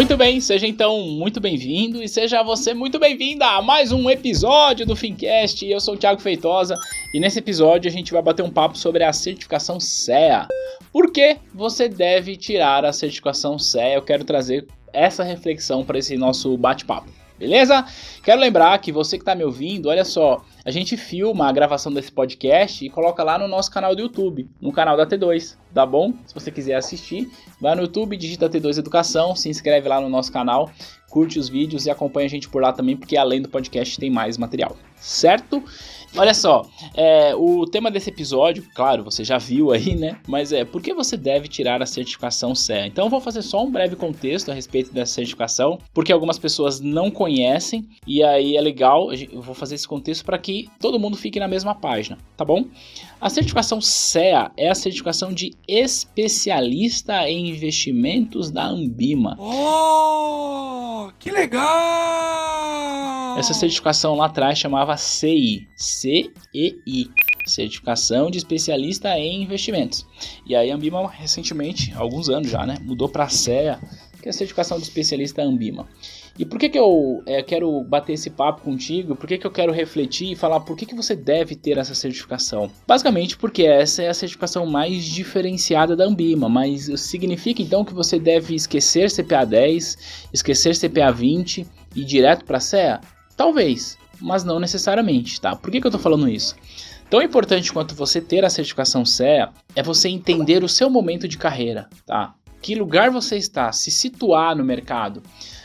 Muito bem, seja então muito bem-vindo e seja você muito bem-vinda a mais um episódio do Fincast. Eu sou o Thiago Feitosa e nesse episódio a gente vai bater um papo sobre a certificação CEA. Por que você deve tirar a certificação CEA? Eu quero trazer essa reflexão para esse nosso bate-papo. Beleza? Quero lembrar que você que está me ouvindo, olha só, a gente filma a gravação desse podcast e coloca lá no nosso canal do YouTube, no canal da T2, tá bom? Se você quiser assistir, vai no YouTube, digita T2 Educação, se inscreve lá no nosso canal, curte os vídeos e acompanha a gente por lá também, porque além do podcast tem mais material, certo? Olha só, é, o tema desse episódio, claro, você já viu aí, né? Mas é por que você deve tirar a certificação CEA? Então eu vou fazer só um breve contexto a respeito dessa certificação, porque algumas pessoas não conhecem e aí é legal, eu vou fazer esse contexto para que todo mundo fique na mesma página, tá bom? A certificação CEA é a certificação de especialista em investimentos da Ambima. Oh, que legal! Essa certificação lá atrás chamava CI, CEI, Certificação de Especialista em Investimentos. E aí a Ambima recentemente, alguns anos já, né, mudou para a CEA, que é a certificação de especialista Ambima. E por que, que eu é, quero bater esse papo contigo? Por que, que eu quero refletir e falar por que, que você deve ter essa certificação? Basicamente porque essa é a certificação mais diferenciada da Ambima, mas significa então que você deve esquecer CPA 10, esquecer CPA 20 e ir direto para a CEA? Talvez, mas não necessariamente, tá? Por que, que eu tô falando isso? Tão importante quanto você ter a certificação CEA é você entender o seu momento de carreira, tá? Que lugar você está, se situar no mercado.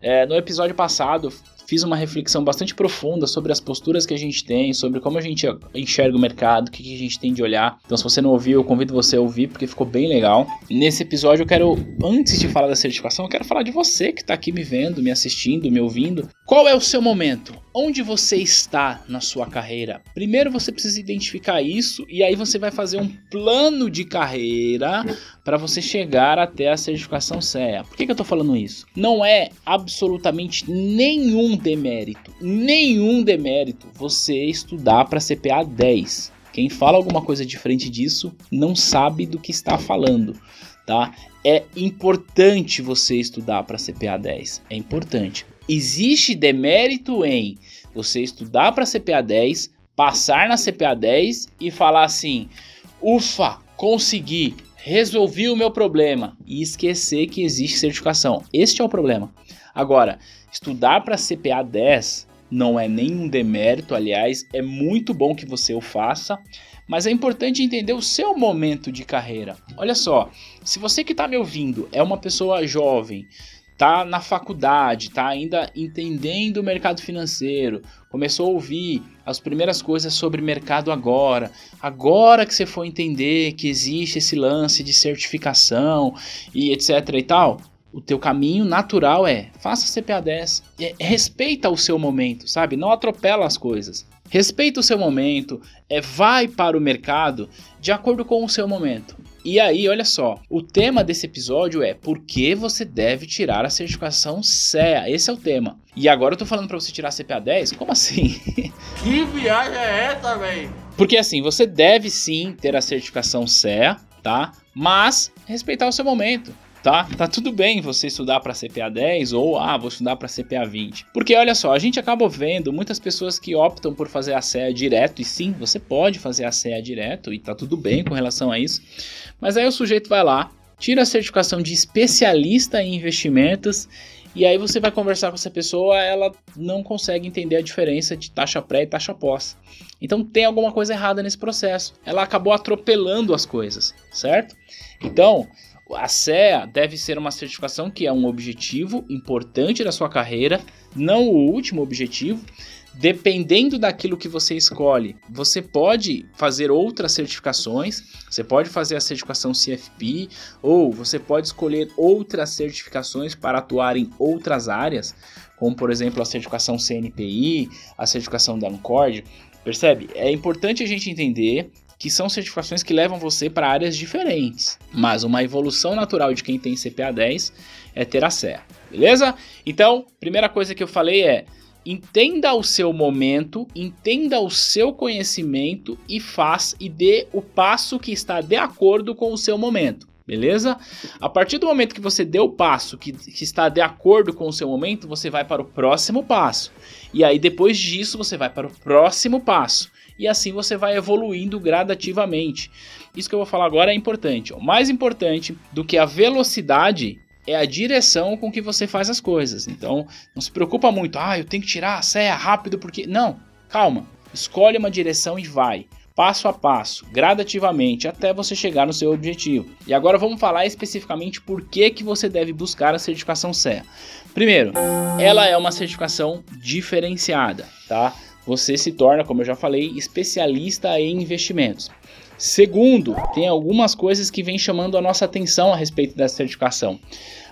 É, no episódio passado, fiz uma reflexão bastante profunda sobre as posturas que a gente tem, sobre como a gente enxerga o mercado, o que a gente tem de olhar. Então, se você não ouviu, eu convido você a ouvir, porque ficou bem legal. Nesse episódio, eu quero, antes de falar da certificação, eu quero falar de você que está aqui me vendo, me assistindo, me ouvindo. Qual é o seu momento? Onde você está na sua carreira? Primeiro você precisa identificar isso e aí você vai fazer um plano de carreira para você chegar até a certificação CEA. Por que, que eu estou falando isso? Não é absolutamente nenhum demérito, nenhum demérito você estudar para CPA 10. Quem fala alguma coisa diferente disso não sabe do que está falando, tá? É importante você estudar para CPA 10, é importante. Existe demérito em você estudar para CPA 10, passar na CPA 10 e falar assim: "Ufa, consegui, resolvi o meu problema" e esquecer que existe certificação. Este é o problema. Agora, estudar para CPA 10 não é nenhum demérito, aliás, é muito bom que você o faça, mas é importante entender o seu momento de carreira. Olha só, se você que está me ouvindo é uma pessoa jovem, tá na faculdade, tá ainda entendendo o mercado financeiro, começou a ouvir as primeiras coisas sobre mercado agora, agora que você for entender que existe esse lance de certificação e etc e tal, o teu caminho natural é faça CPA 10, é, respeita o seu momento, sabe? Não atropela as coisas. Respeita o seu momento, é vai para o mercado de acordo com o seu momento. E aí, olha só, o tema desse episódio é por que você deve tirar a certificação CEA. Esse é o tema. E agora eu tô falando para você tirar a CPA 10? Como assim? Que viagem é essa, velho? Porque assim, você deve sim ter a certificação CEA, tá? Mas respeitar o seu momento tá? Tá tudo bem você estudar para CPA 10 ou ah, vou estudar para CPA 20. Porque olha só, a gente acaba vendo muitas pessoas que optam por fazer a CEA direto e sim, você pode fazer a CEA direto e tá tudo bem com relação a isso. Mas aí o sujeito vai lá, tira a certificação de especialista em investimentos e aí você vai conversar com essa pessoa, ela não consegue entender a diferença de taxa pré e taxa pós. Então tem alguma coisa errada nesse processo. Ela acabou atropelando as coisas, certo? Então, a CEA deve ser uma certificação que é um objetivo importante da sua carreira, não o último objetivo. dependendo daquilo que você escolhe, você pode fazer outras certificações, você pode fazer a certificação CFP, ou você pode escolher outras certificações para atuar em outras áreas, como por exemplo a certificação CNPI, a certificação da Ancord. Percebe? É importante a gente entender que são certificações que levam você para áreas diferentes, mas uma evolução natural de quem tem CPA 10 é ter a CEA, beleza? Então, primeira coisa que eu falei é entenda o seu momento, entenda o seu conhecimento e faz e dê o passo que está de acordo com o seu momento. Beleza? A partir do momento que você deu o passo que, que está de acordo com o seu momento, você vai para o próximo passo. E aí, depois disso, você vai para o próximo passo. E assim você vai evoluindo gradativamente. Isso que eu vou falar agora é importante. O mais importante do que a velocidade é a direção com que você faz as coisas. Então, não se preocupa muito, ah, eu tenho que tirar a serra rápido porque. Não, calma. Escolhe uma direção e vai. Passo a passo, gradativamente, até você chegar no seu objetivo. E agora vamos falar especificamente por que, que você deve buscar a certificação CEA. Primeiro, ela é uma certificação diferenciada, tá? Você se torna, como eu já falei, especialista em investimentos. Segundo, tem algumas coisas que vêm chamando a nossa atenção a respeito dessa certificação.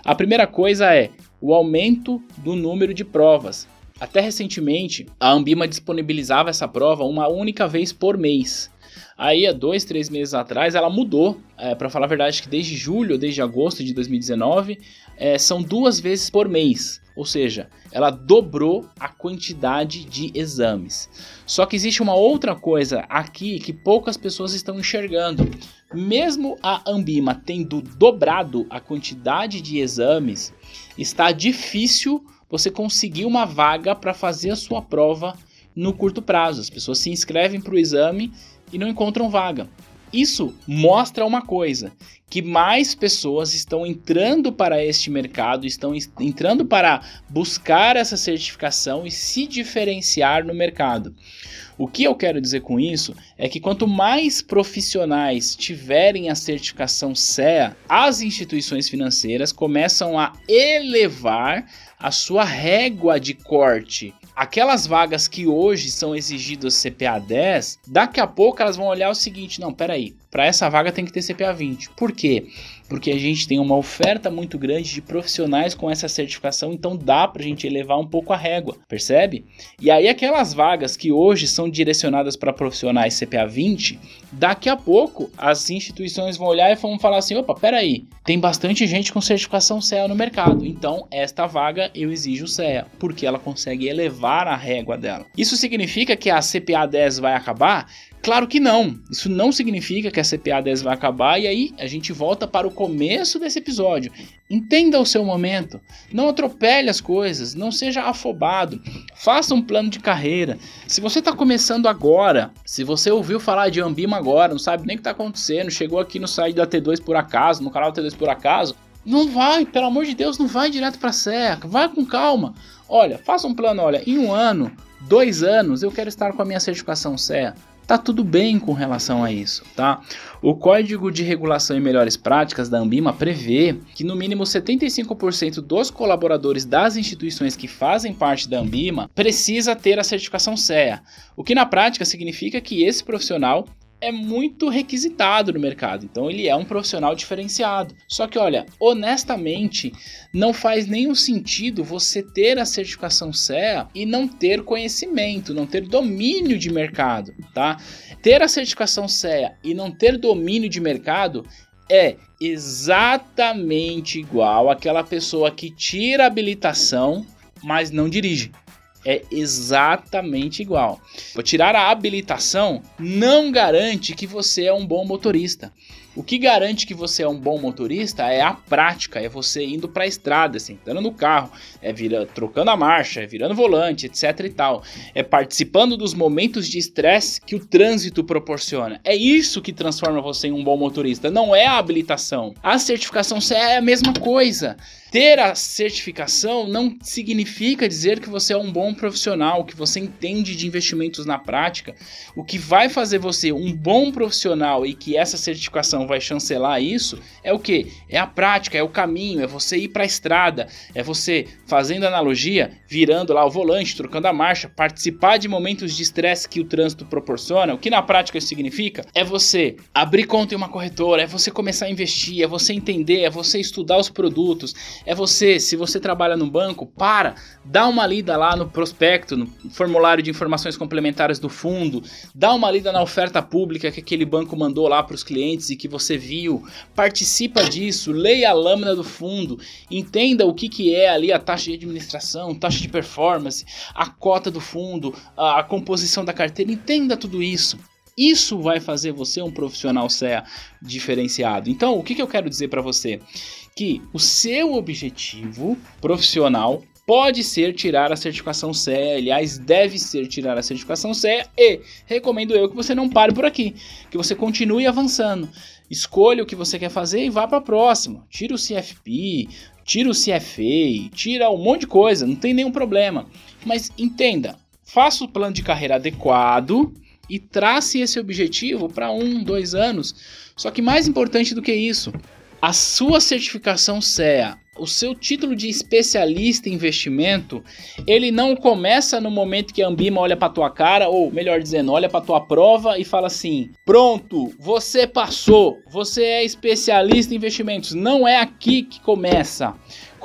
A primeira coisa é o aumento do número de provas. Até recentemente, a Ambima disponibilizava essa prova uma única vez por mês. Aí, há dois, três meses atrás, ela mudou. É, para falar a verdade, que desde julho, desde agosto de 2019, é, são duas vezes por mês. Ou seja, ela dobrou a quantidade de exames. Só que existe uma outra coisa aqui que poucas pessoas estão enxergando. Mesmo a Ambima tendo dobrado a quantidade de exames, está difícil você conseguir uma vaga para fazer a sua prova no curto prazo. As pessoas se inscrevem para o exame e não encontram vaga. Isso mostra uma coisa, que mais pessoas estão entrando para este mercado, estão entrando para buscar essa certificação e se diferenciar no mercado. O que eu quero dizer com isso é que quanto mais profissionais tiverem a certificação CEA, as instituições financeiras começam a elevar a sua régua de corte aquelas vagas que hoje são exigidas CPA 10, daqui a pouco elas vão olhar o seguinte: não, peraí, para essa vaga tem que ter CPA 20. Por quê? Porque a gente tem uma oferta muito grande de profissionais com essa certificação, então dá para a gente elevar um pouco a régua, percebe? E aí, aquelas vagas que hoje são direcionadas para profissionais CPA 20, daqui a pouco as instituições vão olhar e vão falar assim: opa, peraí, tem bastante gente com certificação CEA no mercado, então esta vaga eu exijo CEA, porque ela consegue elevar a régua dela. Isso significa que a CPA 10 vai acabar? Claro que não. Isso não significa que a CPA 10 vai acabar e aí a gente volta para o começo desse episódio. Entenda o seu momento, não atropele as coisas, não seja afobado, faça um plano de carreira. Se você está começando agora, se você ouviu falar de Ambima agora, não sabe nem o que está acontecendo, chegou aqui no site da T2 por acaso, no canal da T2 por acaso, não vai, pelo amor de Deus, não vai direto para a serra, vai com calma. Olha, faça um plano, olha, em um ano, dois anos, eu quero estar com a minha certificação CEA tá tudo bem com relação a isso, tá? O Código de Regulação e Melhores Práticas da Ambima prevê que no mínimo 75% dos colaboradores das instituições que fazem parte da Ambima precisa ter a certificação CEA, o que na prática significa que esse profissional é muito requisitado no mercado, então ele é um profissional diferenciado. Só que olha, honestamente, não faz nenhum sentido você ter a certificação CEA e não ter conhecimento, não ter domínio de mercado, tá? Ter a certificação CEA e não ter domínio de mercado é exatamente igual àquela pessoa que tira habilitação, mas não dirige é exatamente igual. Tirar a habilitação não garante que você é um bom motorista. O que garante que você é um bom motorista é a prática, é você indo para a estrada, sentando no carro, é vira, trocando a marcha, é virando volante, etc e tal. É participando dos momentos de estresse que o trânsito proporciona. É isso que transforma você em um bom motorista, não é a habilitação. A certificação é a mesma coisa. Ter a certificação não significa dizer que você é um bom profissional, que você entende de investimentos na prática. O que vai fazer você um bom profissional e que essa certificação vai chancelar isso é o que? É a prática, é o caminho, é você ir para a estrada, é você fazendo analogia, virando lá o volante, trocando a marcha, participar de momentos de estresse que o trânsito proporciona. O que na prática isso significa? É você abrir conta em uma corretora, é você começar a investir, é você entender, é você estudar os produtos é você, se você trabalha no banco, para, dá uma lida lá no prospecto, no formulário de informações complementares do fundo, dá uma lida na oferta pública que aquele banco mandou lá para os clientes e que você viu, participa disso, leia a lâmina do fundo, entenda o que, que é ali a taxa de administração, taxa de performance, a cota do fundo, a, a composição da carteira, entenda tudo isso. Isso vai fazer você um profissional CEA diferenciado. Então, o que, que eu quero dizer para você? que o seu objetivo profissional pode ser tirar a certificação CE, aliás, deve ser tirar a certificação CE e recomendo eu que você não pare por aqui, que você continue avançando. Escolha o que você quer fazer e vá para a próxima. Tira o CFP, tira o CFA, tira um monte de coisa, não tem nenhum problema. Mas entenda, faça o plano de carreira adequado e trace esse objetivo para um, dois anos. Só que mais importante do que isso, a sua certificação CEA, o seu título de especialista em investimento, ele não começa no momento que a Ambima olha para tua cara, ou melhor dizendo, olha para tua prova e fala assim: "Pronto, você passou, você é especialista em investimentos". Não é aqui que começa.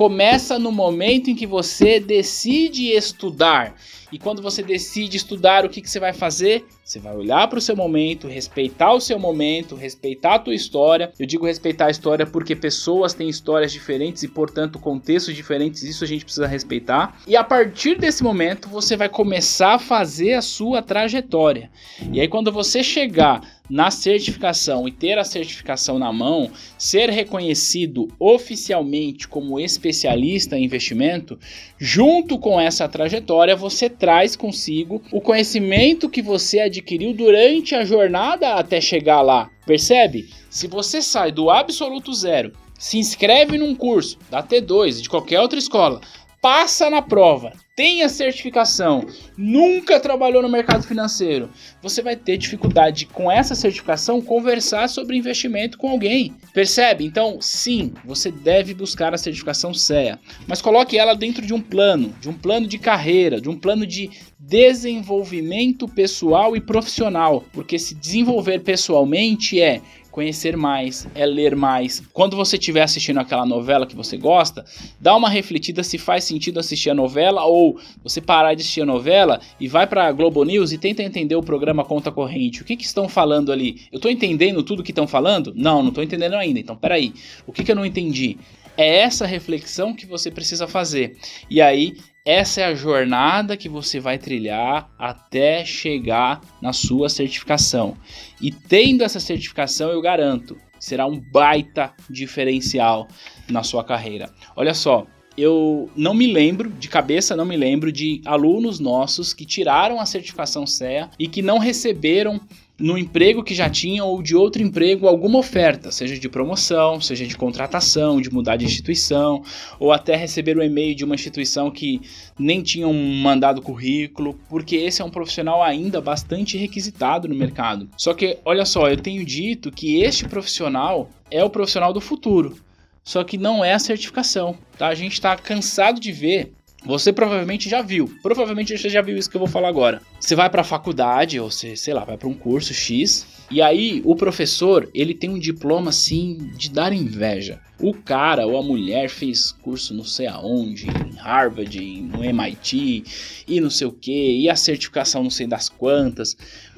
Começa no momento em que você decide estudar. E quando você decide estudar, o que, que você vai fazer? Você vai olhar para o seu momento, respeitar o seu momento, respeitar a tua história. Eu digo respeitar a história porque pessoas têm histórias diferentes e, portanto, contextos diferentes. Isso a gente precisa respeitar. E a partir desse momento, você vai começar a fazer a sua trajetória. E aí, quando você chegar na certificação e ter a certificação na mão, ser reconhecido oficialmente como especialista em investimento, junto com essa trajetória, você traz consigo o conhecimento que você adquiriu durante a jornada até chegar lá. Percebe? Se você sai do absoluto zero, se inscreve num curso da T2 de qualquer outra escola, passa na prova, tem a certificação, nunca trabalhou no mercado financeiro, você vai ter dificuldade com essa certificação conversar sobre investimento com alguém. Percebe? Então, sim, você deve buscar a certificação CEA, mas coloque ela dentro de um plano, de um plano de carreira, de um plano de desenvolvimento pessoal e profissional, porque se desenvolver pessoalmente é conhecer mais, é ler mais. Quando você estiver assistindo aquela novela que você gosta, dá uma refletida se faz sentido assistir a novela ou você parar de assistir a novela e vai para Globo News e tenta entender o programa Conta Corrente. O que, que estão falando ali? Eu estou entendendo tudo que estão falando? Não, não estou entendendo ainda. Então, peraí. O que, que eu não entendi? É essa reflexão que você precisa fazer. E aí essa é a jornada que você vai trilhar até chegar na sua certificação. E tendo essa certificação, eu garanto, será um baita diferencial na sua carreira. Olha só, eu não me lembro, de cabeça não me lembro, de alunos nossos que tiraram a certificação CEA e que não receberam no emprego que já tinham ou de outro emprego alguma oferta, seja de promoção, seja de contratação, de mudar de instituição, ou até receber o um e-mail de uma instituição que nem tinham mandado currículo, porque esse é um profissional ainda bastante requisitado no mercado. Só que, olha só, eu tenho dito que este profissional é o profissional do futuro. Só que não é a certificação, tá? A gente está cansado de ver você provavelmente já viu. Provavelmente você já viu isso que eu vou falar agora. Você vai para a faculdade ou você, sei lá, vai para um curso X e aí o professor, ele tem um diploma assim de dar inveja. O cara ou a mulher fez curso não sei aonde, em Harvard, no MIT e não sei o que, e a certificação não sei das quantas.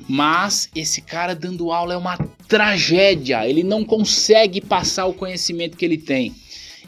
Mas esse cara dando aula é uma tragédia. Ele não consegue passar o conhecimento que ele tem.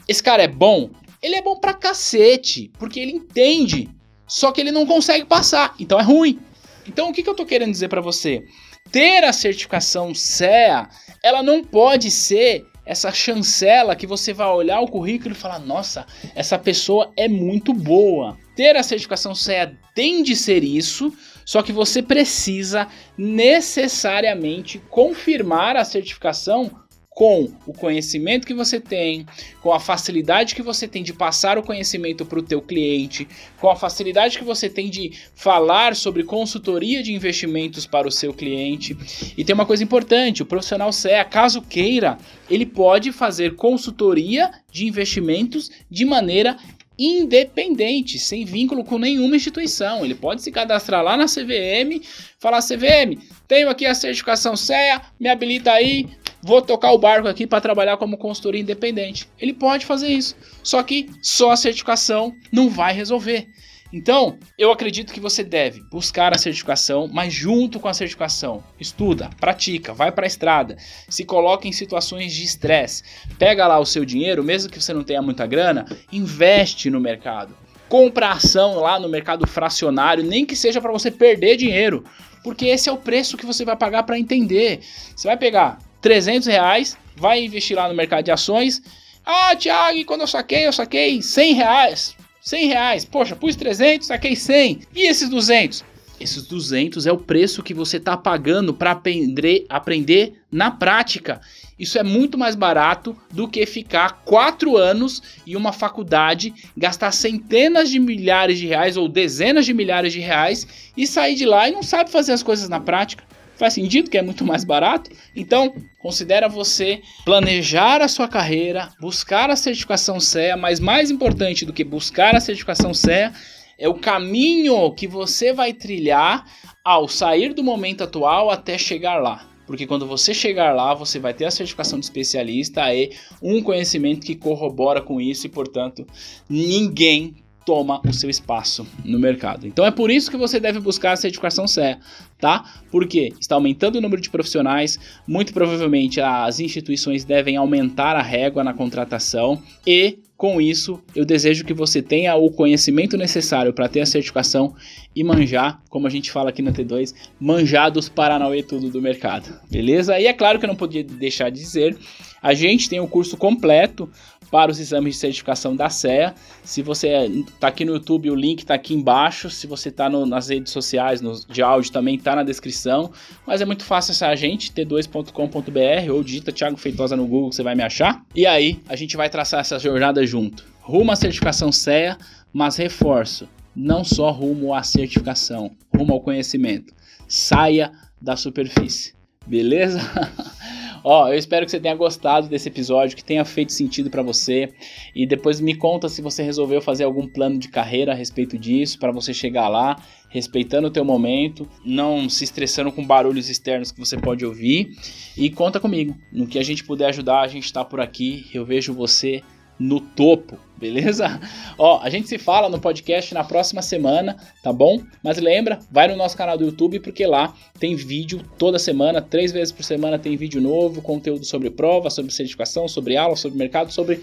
Esse cara é bom? Ele é bom pra cacete, porque ele entende, só que ele não consegue passar, então é ruim. Então o que, que eu tô querendo dizer para você? Ter a certificação CEA, ela não pode ser essa chancela que você vai olhar o currículo e falar: nossa, essa pessoa é muito boa. Ter a certificação CEA tem de ser isso, só que você precisa necessariamente confirmar a certificação com o conhecimento que você tem, com a facilidade que você tem de passar o conhecimento para o teu cliente, com a facilidade que você tem de falar sobre consultoria de investimentos para o seu cliente. E tem uma coisa importante, o profissional CEA, caso queira, ele pode fazer consultoria de investimentos de maneira independente, sem vínculo com nenhuma instituição. Ele pode se cadastrar lá na CVM, falar CVM, tenho aqui a certificação CEA, me habilita aí, vou tocar o barco aqui para trabalhar como consultoria independente. Ele pode fazer isso, só que só a certificação não vai resolver. Então, eu acredito que você deve buscar a certificação, mas junto com a certificação, estuda, pratica, vai para a estrada, se coloca em situações de estresse, pega lá o seu dinheiro, mesmo que você não tenha muita grana, investe no mercado. Compra ação lá no mercado fracionário, nem que seja para você perder dinheiro, porque esse é o preço que você vai pagar para entender. Você vai pegar 300 reais, vai investir lá no mercado de ações. Ah, Thiago, quando eu saquei, eu saquei 100 reais. 100 reais. Poxa, pus 300, saquei 100. E esses 200? Esses 200 é o preço que você está pagando para aprender, aprender na prática. Isso é muito mais barato do que ficar quatro anos em uma faculdade, gastar centenas de milhares de reais ou dezenas de milhares de reais e sair de lá e não sabe fazer as coisas na prática. Faz sentido que é muito mais barato? Então, considera você planejar a sua carreira, buscar a certificação CEA, mas mais importante do que buscar a certificação CEA é o caminho que você vai trilhar ao sair do momento atual até chegar lá. Porque quando você chegar lá, você vai ter a certificação de especialista e um conhecimento que corrobora com isso e, portanto, ninguém toma o seu espaço no mercado. Então é por isso que você deve buscar a certificação CE, tá? Porque está aumentando o número de profissionais, muito provavelmente as instituições devem aumentar a régua na contratação e com isso, eu desejo que você tenha o conhecimento necessário para ter a certificação e manjar, como a gente fala aqui na T2, manjar dos Paranauê tudo do mercado, beleza? E é claro que eu não podia deixar de dizer, a gente tem o curso completo para os exames de certificação da CEA. Se você está aqui no YouTube, o link está aqui embaixo. Se você está nas redes sociais, no, de áudio, também está na descrição. Mas é muito fácil acessar a gente, t2.com.br ou digita Thiago Feitosa no Google, você vai me achar. E aí, a gente vai traçar essa jornada junto. Rumo à certificação CEA, mas reforço, não só rumo à certificação, rumo ao conhecimento. Saia da superfície. Beleza? Ó, eu espero que você tenha gostado desse episódio, que tenha feito sentido para você e depois me conta se você resolveu fazer algum plano de carreira a respeito disso para você chegar lá, respeitando o teu momento, não se estressando com barulhos externos que você pode ouvir e conta comigo. No que a gente puder ajudar, a gente está por aqui. Eu vejo você no topo, beleza? Ó, a gente se fala no podcast na próxima semana, tá bom? Mas lembra, vai no nosso canal do YouTube porque lá tem vídeo toda semana, três vezes por semana tem vídeo novo, conteúdo sobre prova, sobre certificação, sobre aula, sobre mercado, sobre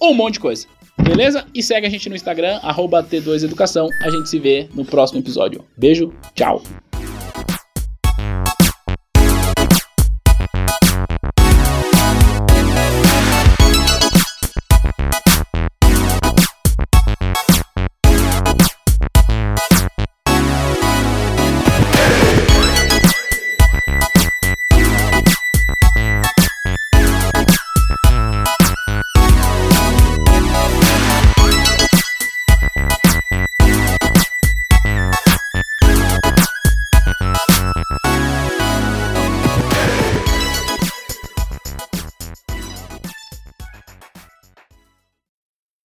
um monte de coisa. Beleza? E segue a gente no Instagram, T2Educação. A gente se vê no próximo episódio. Beijo, tchau!